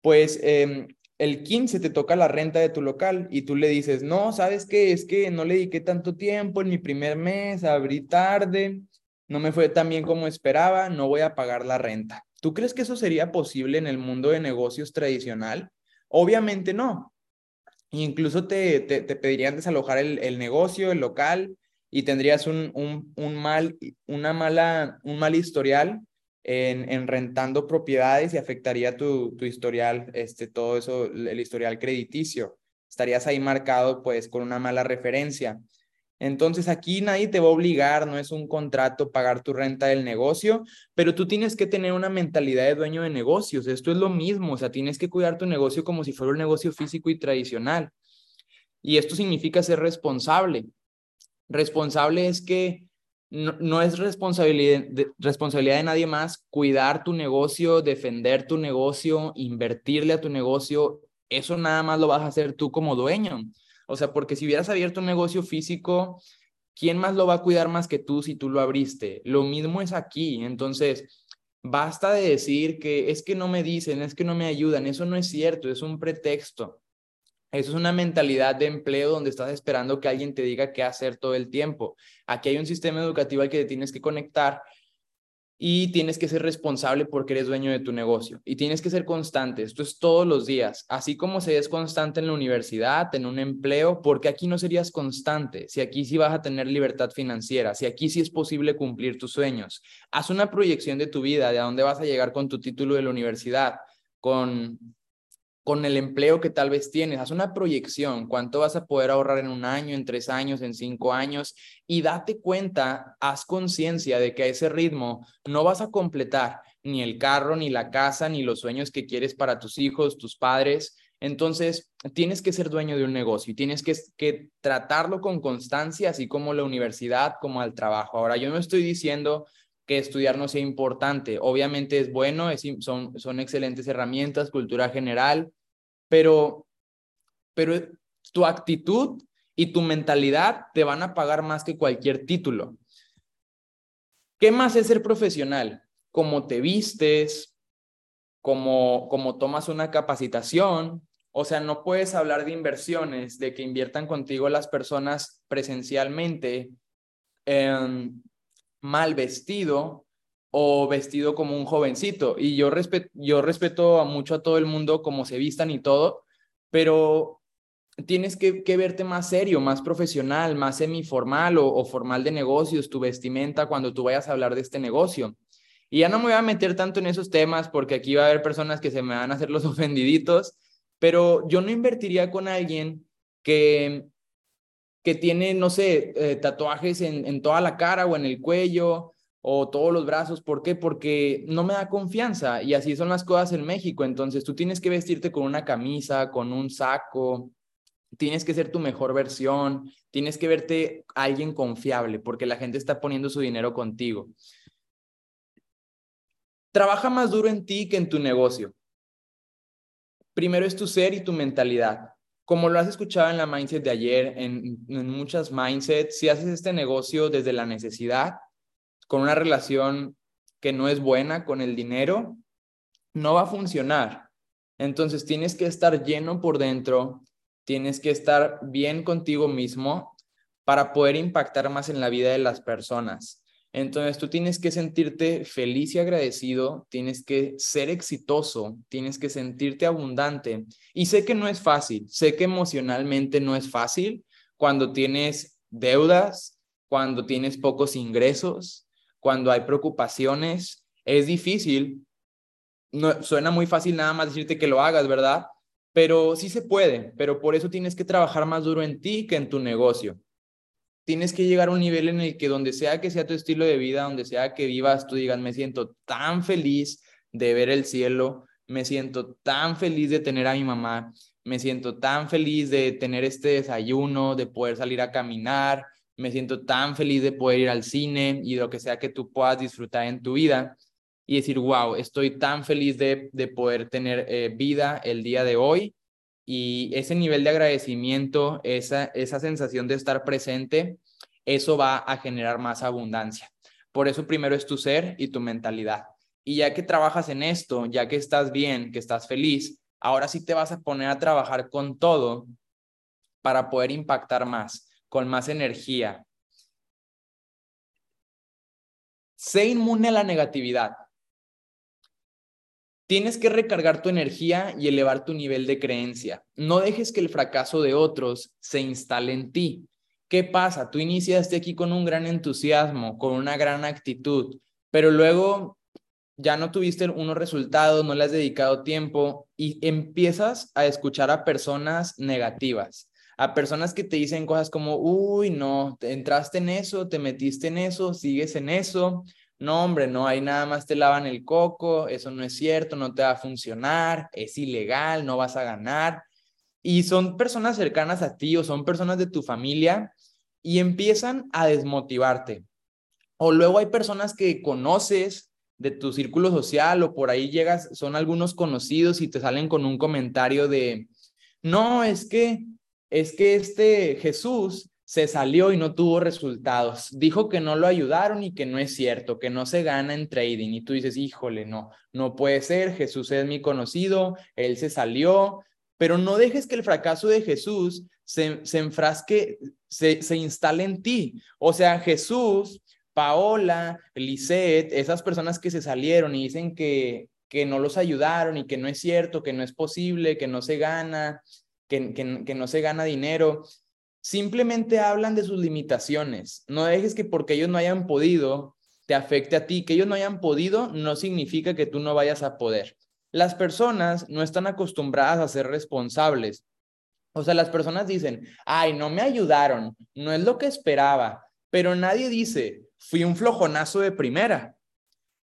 pues em, el 15 te toca la renta de tu local y tú le dices, no, ¿sabes qué? Es que no le dediqué tanto tiempo en mi primer mes, abrí tarde, no me fue tan bien como esperaba, no voy a pagar la renta. ¿Tú crees que eso sería posible en el mundo de negocios tradicional? Obviamente no. Incluso te, te, pedirían desalojar el, negocio, el local, y tendrías un, un, mal, una mala, un mal historial en, en, rentando propiedades y afectaría tu, tu historial, este, todo eso, el historial crediticio. Estarías ahí marcado pues con una mala referencia. Entonces aquí nadie te va a obligar, no es un contrato pagar tu renta del negocio, pero tú tienes que tener una mentalidad de dueño de negocios. Esto es lo mismo, o sea, tienes que cuidar tu negocio como si fuera un negocio físico y tradicional. Y esto significa ser responsable. Responsable es que no, es responsabilidad de, responsabilidad de nadie más cuidar tu negocio, defender tu negocio, invertirle a tu negocio. Eso nada más lo vas a hacer tú como dueño. O sea, porque si hubieras abierto un negocio físico, ¿quién más lo va a cuidar más que tú si tú lo abriste? Lo mismo es aquí. Entonces, basta de decir que es que no me dicen, es que no me ayudan. Eso no es cierto, es un pretexto. Eso es una mentalidad de empleo donde estás esperando que alguien te diga qué hacer todo el tiempo. Aquí hay un sistema educativo al que te tienes que conectar y tienes que ser responsable porque eres dueño de tu negocio y tienes que ser constante. Esto es todos los días, así como se es constante en la universidad, en un empleo, porque aquí no serías constante, si aquí sí vas a tener libertad financiera, si aquí sí es posible cumplir tus sueños. Haz una proyección de tu vida, de a dónde vas a llegar con tu título de la universidad, con con el empleo que tal vez tienes, haz una proyección, cuánto vas a poder ahorrar en un año, en tres años, en cinco años, y date cuenta, haz conciencia de que a ese ritmo no vas a completar ni el carro, ni la casa, ni los sueños que quieres para tus hijos, tus padres. Entonces, tienes que ser dueño de un negocio y tienes que, que tratarlo con constancia, así como la universidad, como al trabajo. Ahora, yo no estoy diciendo que estudiar no sea importante. Obviamente es bueno, es, son, son excelentes herramientas, cultura general, pero, pero tu actitud y tu mentalidad te van a pagar más que cualquier título. ¿Qué más es ser profesional? Cómo te vistes, cómo, cómo tomas una capacitación. O sea, no puedes hablar de inversiones, de que inviertan contigo las personas presencialmente mal vestido o vestido como un jovencito. Y yo, respeto, respeto mucho a todo el mundo como se vistan y todo, pero tienes que, verte más serio, más profesional, más semiformal o, o formal de negocios, tu vestimenta cuando tú vayas a hablar de este negocio. Y ya no me voy a meter tanto en esos temas porque aquí va a haber personas que se me van a hacer los ofendiditos, pero yo no invertiría con alguien que, que tiene, no sé, eh, tatuajes en toda la cara o en el cuello, o todos los brazos. ¿Por qué? Porque no me da confianza y así son las cosas en México. Entonces tú tienes que vestirte con una camisa, con un saco, tienes que ser tu mejor versión, tienes que verte alguien confiable porque la gente está poniendo su dinero contigo. Trabaja más duro en ti que en tu negocio. Primero es tu ser y tu mentalidad. Como lo has escuchado en la mindset de ayer, en, en muchas mindsets, si haces este negocio desde la necesidad, con una relación que no es buena con el dinero, no va a funcionar. Entonces tienes que estar lleno por dentro, tienes que estar bien contigo mismo para poder impactar más en la vida de las personas. Entonces tú tienes que sentirte feliz y agradecido, tienes que ser exitoso, tienes que sentirte abundante. Y sé que no es fácil, sé que emocionalmente no es fácil cuando tienes deudas, cuando tienes pocos ingresos, cuando hay preocupaciones, es difícil. No, suena muy fácil nada más decirte que lo hagas, ¿verdad? Pero sí se puede, pero por eso tienes que trabajar más duro en ti que en tu negocio. Tienes que llegar a un nivel en el que donde sea que sea tu estilo de vida, donde sea que vivas, tú digas, me siento tan feliz de ver el cielo, me siento tan feliz de tener a mi mamá, me siento tan feliz de tener este desayuno, de poder salir a caminar, me siento tan feliz de poder ir al cine y de lo que sea que tú puedas disfrutar en tu vida y decir, wow, estoy tan feliz de, poder tener eh, vida el día de hoy y ese nivel de agradecimiento, esa, esa sensación de estar presente, eso va a generar más abundancia. Por eso primero es tu ser y tu mentalidad. Y ya que trabajas en esto, ya que estás bien, que estás feliz, ahora sí te vas a poner a trabajar con todo para poder impactar más con más energía. Sé inmune a la negatividad. Tienes que recargar tu energía y elevar tu nivel de creencia. No dejes que el fracaso de otros se instale en ti. ¿Qué pasa? Tú iniciaste aquí con un gran entusiasmo, con una gran actitud, pero luego ya no tuviste unos resultados, no le has dedicado tiempo y empiezas a escuchar a personas negativas a personas que te dicen cosas como, uy, no, entraste en eso, te metiste en eso, sigues en eso. No, hombre, no, ahí nada más te lavan el coco, eso no es cierto, no te va a funcionar, es ilegal, no vas a ganar. Y son personas cercanas a ti o son personas de tu familia y empiezan a desmotivarte. O luego hay personas que conoces de tu círculo social o por ahí llegas, son algunos conocidos y te salen con un comentario de, no, es que es que este Jesús se salió y no tuvo resultados. Dijo que no lo ayudaron y que no es cierto, que no se gana en trading. Y tú dices, híjole, no, no puede ser, Jesús es mi conocido, él se salió, pero no dejes que el fracaso de Jesús se, se enfrasque, se, se instale en ti. O sea, Jesús, Paola, Lisette, esas personas que se salieron y dicen que, que no los ayudaron y que no es cierto, que no es posible, que no se gana, que, no se gana dinero Simplemente hablan de sus limitaciones. No dejes que porque ellos no hayan podido te afecte a ti. Que ellos no hayan podido no significa que tú no vayas a poder. Las personas no están acostumbradas a ser responsables. O sea, las personas dicen, ay, no me ayudaron, no es lo que esperaba, pero nadie dice, fui un flojonazo de primera.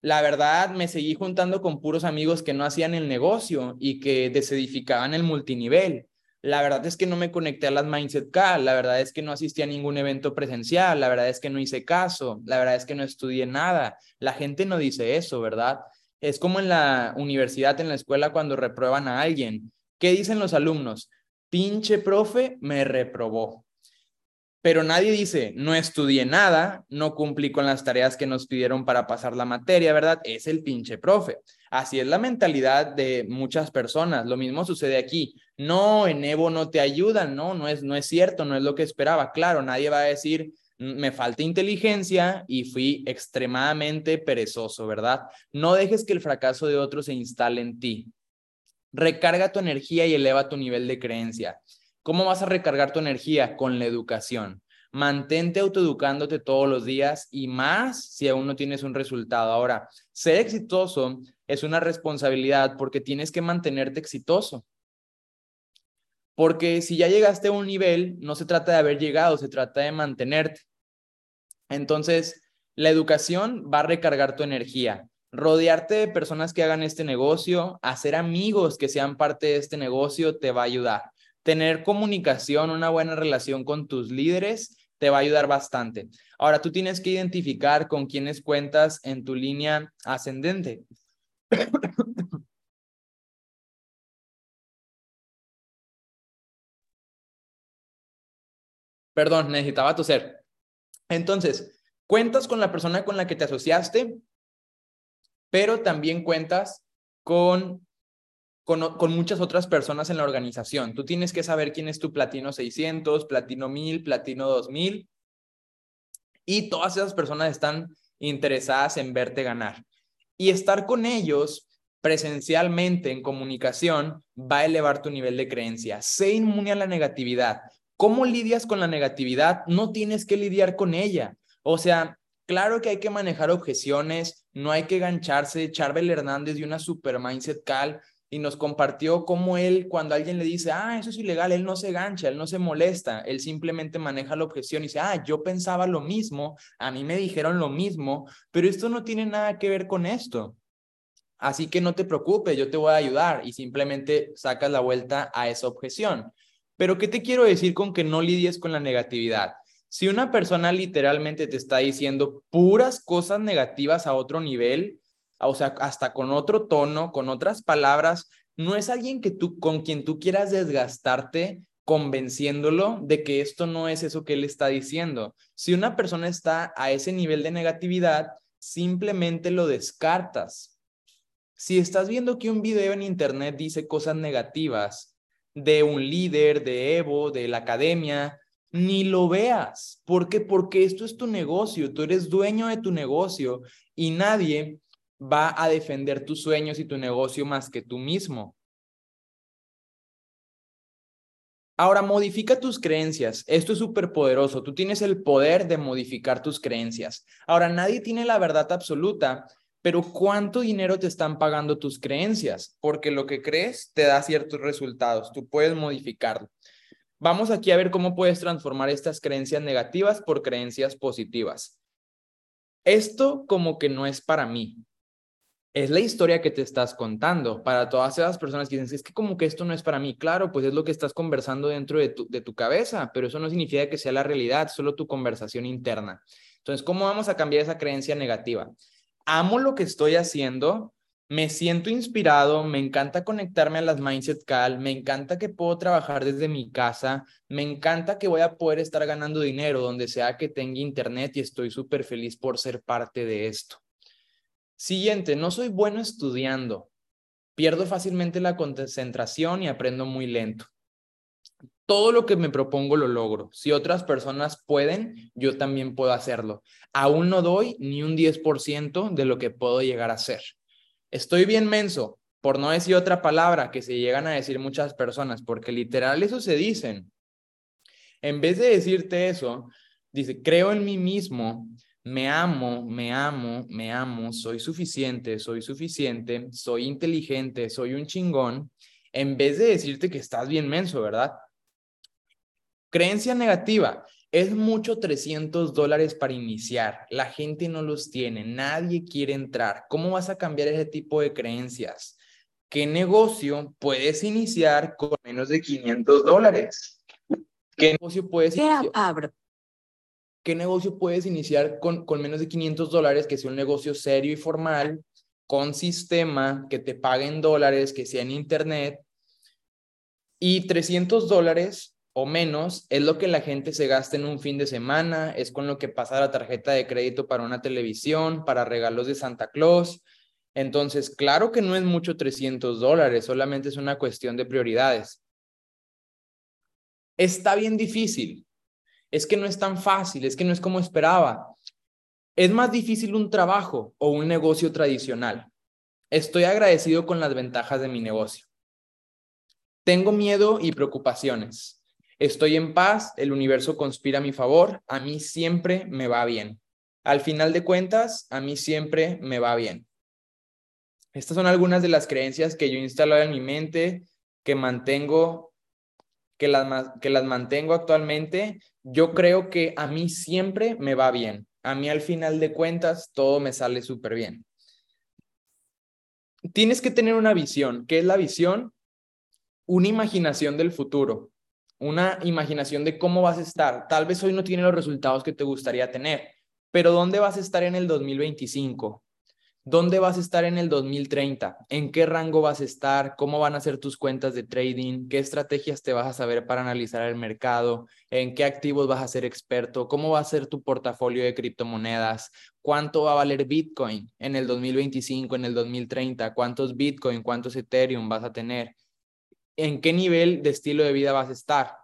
La verdad, me seguí juntando con puros amigos que no hacían el negocio y que desedificaban el multinivel. La verdad es que no me conecté a las Mindset Call, la verdad es que no asistí a ningún evento presencial, la verdad es que no hice caso, la verdad es que no estudié nada. La gente no dice eso, ¿verdad? Es como en la universidad, en la escuela, cuando reprueban a alguien. ¿Qué dicen los alumnos? Pinche profe, me reprobó. Pero nadie dice, no estudié nada, no cumplí con las tareas que nos pidieron para pasar la materia, ¿verdad? Es el pinche profe. Así es la mentalidad de muchas personas. Lo mismo sucede aquí. No, en Evo no te ayudan, no, no es, no es cierto, no es lo que esperaba. Claro, nadie va a decir, me falta inteligencia y fui extremadamente perezoso, ¿verdad? No dejes que el fracaso de otros se instale en ti. Recarga tu energía y eleva tu nivel de creencia. ¿Cómo vas a recargar tu energía? Con la educación. Mantente autoeducándote todos los días y más si aún no tienes un resultado. Ahora, ser exitoso es una responsabilidad porque tienes que mantenerte exitoso. Porque si ya llegaste a un nivel, no se trata de haber llegado, se trata de mantenerte. Entonces, la educación va a recargar tu energía. Rodearte de personas que hagan este negocio, hacer amigos que sean parte de este negocio, te va a ayudar. Tener comunicación, una buena relación con tus líderes, te va a ayudar bastante. Ahora, tú tienes que identificar con quiénes cuentas en tu línea ascendente. Perdón, necesitaba toser. Entonces, cuentas con la persona con la que te asociaste, pero también cuentas con, con, con, muchas otras personas en la organización. Tú tienes que saber quién es tu platino 600, platino 1000, platino 2000, y todas esas personas están interesadas en verte ganar y estar con ellos presencialmente en comunicación va a elevar tu nivel de creencia. Sé inmune a la negatividad. ¿Cómo lidias con la negatividad? No tienes que lidiar con ella. O sea, claro que hay que manejar objeciones, no hay que gancharse. Charbel Hernández de una super mindset cal y nos compartió cómo él, cuando alguien le dice, ah, eso es ilegal, él no se gancha, él no se molesta, él simplemente maneja la objeción y dice, ah, yo pensaba lo mismo, a mí me dijeron lo mismo, pero esto no tiene nada que ver con esto. Así que no te preocupes, yo te voy a ayudar y simplemente sacas la vuelta a esa objeción. Pero ¿qué te quiero decir con que no lidies con la negatividad? Si una persona literalmente te está diciendo puras cosas negativas a otro nivel, o sea, hasta con otro tono, con otras palabras, no es alguien que tú, con quien tú quieras desgastarte convenciéndolo de que esto no es eso que él está diciendo. Si una persona está a ese nivel de negatividad, simplemente lo descartas. Si estás viendo que un video en internet dice cosas negativas de un líder, de Evo, de la academia, ni lo veas. ¿Por qué? Porque esto es tu negocio, tú eres dueño de tu negocio y nadie va a defender tus sueños y tu negocio más que tú mismo. Ahora, modifica tus creencias. Esto es súper poderoso. Tú tienes el poder de modificar tus creencias. Ahora, nadie tiene la verdad absoluta, pero ¿cuánto dinero te están pagando tus creencias? Porque lo que crees te da ciertos resultados. Tú puedes modificarlo. Vamos aquí a ver cómo puedes transformar estas creencias negativas por creencias positivas. Esto como que no es para mí es la historia que te estás contando para todas esas personas que dicen, es que como que esto no es para mí, claro, pues es lo que estás conversando dentro de tu, de tu cabeza, pero eso no significa que sea la realidad, solo tu conversación interna. Entonces, ¿cómo vamos a cambiar esa creencia negativa? Amo lo que estoy haciendo, me siento inspirado, me encanta conectarme a las Mindset Cal, me encanta que puedo trabajar desde mi casa, me encanta que voy a poder estar ganando dinero donde sea que tenga internet y estoy súper feliz por ser parte de esto. Siguiente, no soy bueno estudiando, pierdo fácilmente la concentración y aprendo muy lento. Todo lo que me propongo lo logro. Si otras personas pueden, yo también puedo hacerlo. Aún no doy ni un 10% de lo que puedo llegar a ser. Estoy bien menso, por no decir otra palabra que se llegan a decir muchas personas, porque literal eso se dicen. En vez de decirte eso, dice, creo en mí mismo, me amo, me amo, me amo, soy suficiente, soy suficiente, soy inteligente, soy un chingón, en vez de decirte que estás bien menso, ¿verdad? Creencia negativa, es mucho 300 dólares para iniciar. La gente no los tiene. Nadie quiere entrar. ¿Cómo vas a cambiar ese tipo de creencias? ¿Qué negocio puedes iniciar con menos de 500 dólares? ¿Qué negocio puedes iniciar? ¿Qué negocio puedes iniciar con, con menos de 500 dólares que sea un negocio serio y formal, con sistema, que te paguen dólares, que sea en internet? Y 300 dólares o menos es lo que la gente se gasta en un fin de semana, es con lo que pasa la tarjeta de crédito para una televisión, para regalos de Santa Claus. Entonces, claro que no es mucho 300 dólares, solamente es una cuestión de prioridades. Está bien difícil, es que no es tan fácil, es que no es como esperaba. Es más difícil un trabajo o un negocio tradicional. Estoy agradecido con las ventajas de mi negocio. Tengo miedo y preocupaciones. Estoy en paz, el universo conspira a mi favor, a mí siempre me va bien. Al final de cuentas, a mí siempre me va bien. Estas son algunas de las creencias que yo he instalado en mi mente, que mantengo, que las, que las mantengo actualmente. Yo creo que a mí siempre me va bien. A mí al final de cuentas, todo me sale súper bien. Tienes que tener una visión. ¿Qué es la visión? Una imaginación del futuro una imaginación de cómo vas a estar. Tal vez hoy no tiene los resultados que te gustaría tener, pero ¿dónde vas a estar en el 2025? ¿Dónde vas a estar en el 2030? ¿En qué rango vas a estar? ¿Cómo van a ser tus cuentas de trading? ¿Qué estrategias te vas a saber para analizar el mercado? ¿En qué activos vas a ser experto? ¿Cómo va a ser tu portafolio de criptomonedas? ¿Cuánto va a valer Bitcoin en el 2025, en el 2030? ¿Cuántos Bitcoin, cuántos Ethereum vas a tener? en qué nivel de estilo de vida vas a estar.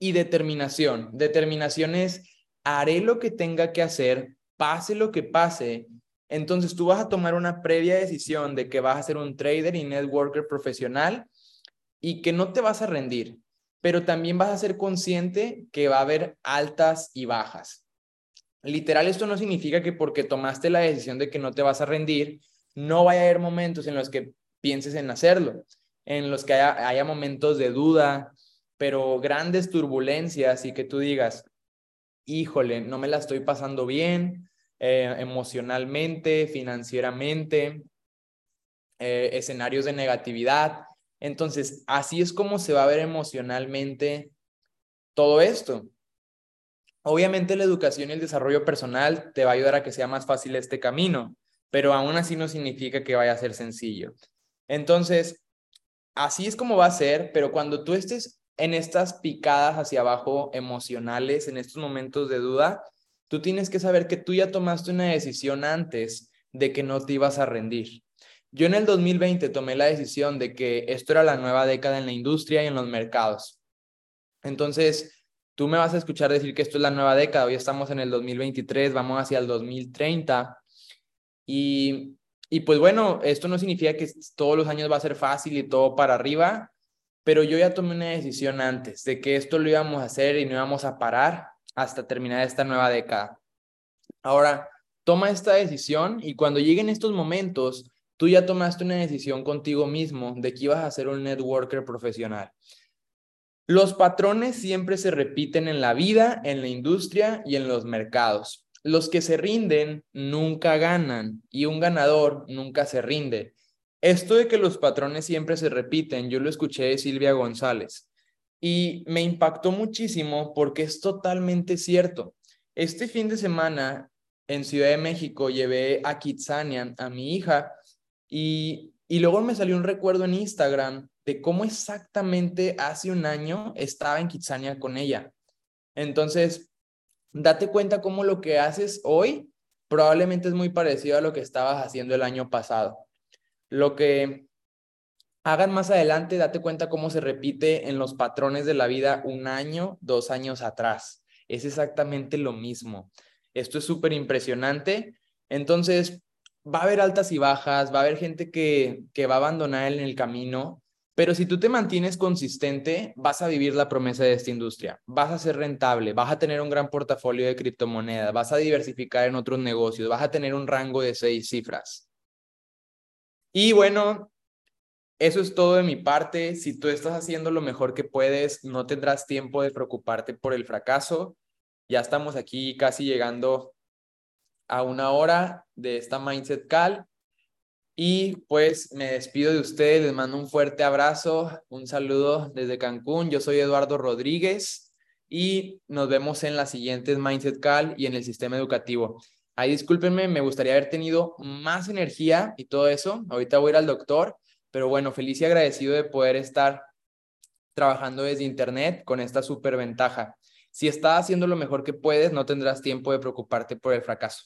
Y determinación. Determinación es, haré lo que tenga que hacer, pase lo que pase. Entonces tú vas a tomar una previa decisión de que vas a ser un trader y networker profesional y que no te vas a rendir, pero también vas a ser consciente que va a haber altas y bajas. Literal, esto no significa que porque tomaste la decisión de que no te vas a rendir, no vaya a haber momentos en los que pienses en hacerlo en los que haya, momentos de duda, pero grandes turbulencias y que tú digas, híjole, no me la estoy pasando bien eh, emocionalmente, financieramente, eh, escenarios de negatividad. Entonces, así es como se va a ver emocionalmente todo esto. Obviamente la educación y el desarrollo personal te va a ayudar a que sea más fácil este camino, pero aún así no significa que vaya a ser sencillo. Entonces, así es como va a ser, pero cuando tú estés en estas picadas hacia abajo emocionales, en estos momentos de duda, tú tienes que saber que tú ya tomaste una decisión antes de que no te ibas a rendir. Yo en el 2020 tomé la decisión de que esto era la nueva década en la industria y en los mercados. Entonces, tú me vas a escuchar decir que esto es la nueva década, hoy estamos en el 2023, vamos hacia el 2030 y y pues bueno, esto no significa que todos los años va a ser fácil y todo para arriba, pero yo ya tomé una decisión antes de que esto lo íbamos a hacer y no íbamos a parar hasta terminar esta nueva década. Ahora, toma esta decisión y cuando lleguen estos momentos, tú ya tomaste una decisión contigo mismo de que ibas a ser un networker profesional. Los patrones siempre se repiten en la vida, en la industria y en los mercados. Los que se rinden nunca ganan y un ganador nunca se rinde. Esto de que los patrones siempre se repiten, yo lo escuché de Silvia González y me impactó muchísimo porque es totalmente cierto. Este fin de semana en Ciudad de México llevé a Kitsanian, a mi hija, Y, y luego me salió un recuerdo en Instagram de cómo exactamente hace un año estaba en Kitsania con ella. Entonces, date cuenta cómo lo que haces hoy probablemente es muy parecido a lo que estabas haciendo el año pasado. Lo que hagan más adelante, date cuenta cómo se repite en los patrones de la vida un año, dos años atrás. Es exactamente lo mismo. Esto es súper impresionante. Entonces, va a haber altas y bajas, va a haber gente que, que va a abandonar en el camino, pero si tú te mantienes consistente, vas a vivir la promesa de esta industria, vas a ser rentable, vas a tener un gran portafolio de criptomonedas, vas a diversificar en otros negocios, vas a tener un rango de seis cifras. Y bueno, eso es todo de mi parte. Si tú estás haciendo lo mejor que puedes, no tendrás tiempo de preocuparte por el fracaso. Ya estamos aquí casi llegando a una hora de esta Mindset Call. Y pues me despido de ustedes, les mando un fuerte abrazo, un saludo desde Cancún. Yo soy Eduardo Rodríguez y nos vemos en las siguientes Mindset Call y en el sistema educativo. Ahí discúlpenme, me gustaría haber tenido más energía y todo eso. Ahorita voy al doctor, pero bueno, feliz y agradecido de poder estar trabajando desde Internet con esta súper ventaja. Si estás haciendo lo mejor que puedes, no tendrás tiempo de preocuparte por el fracaso.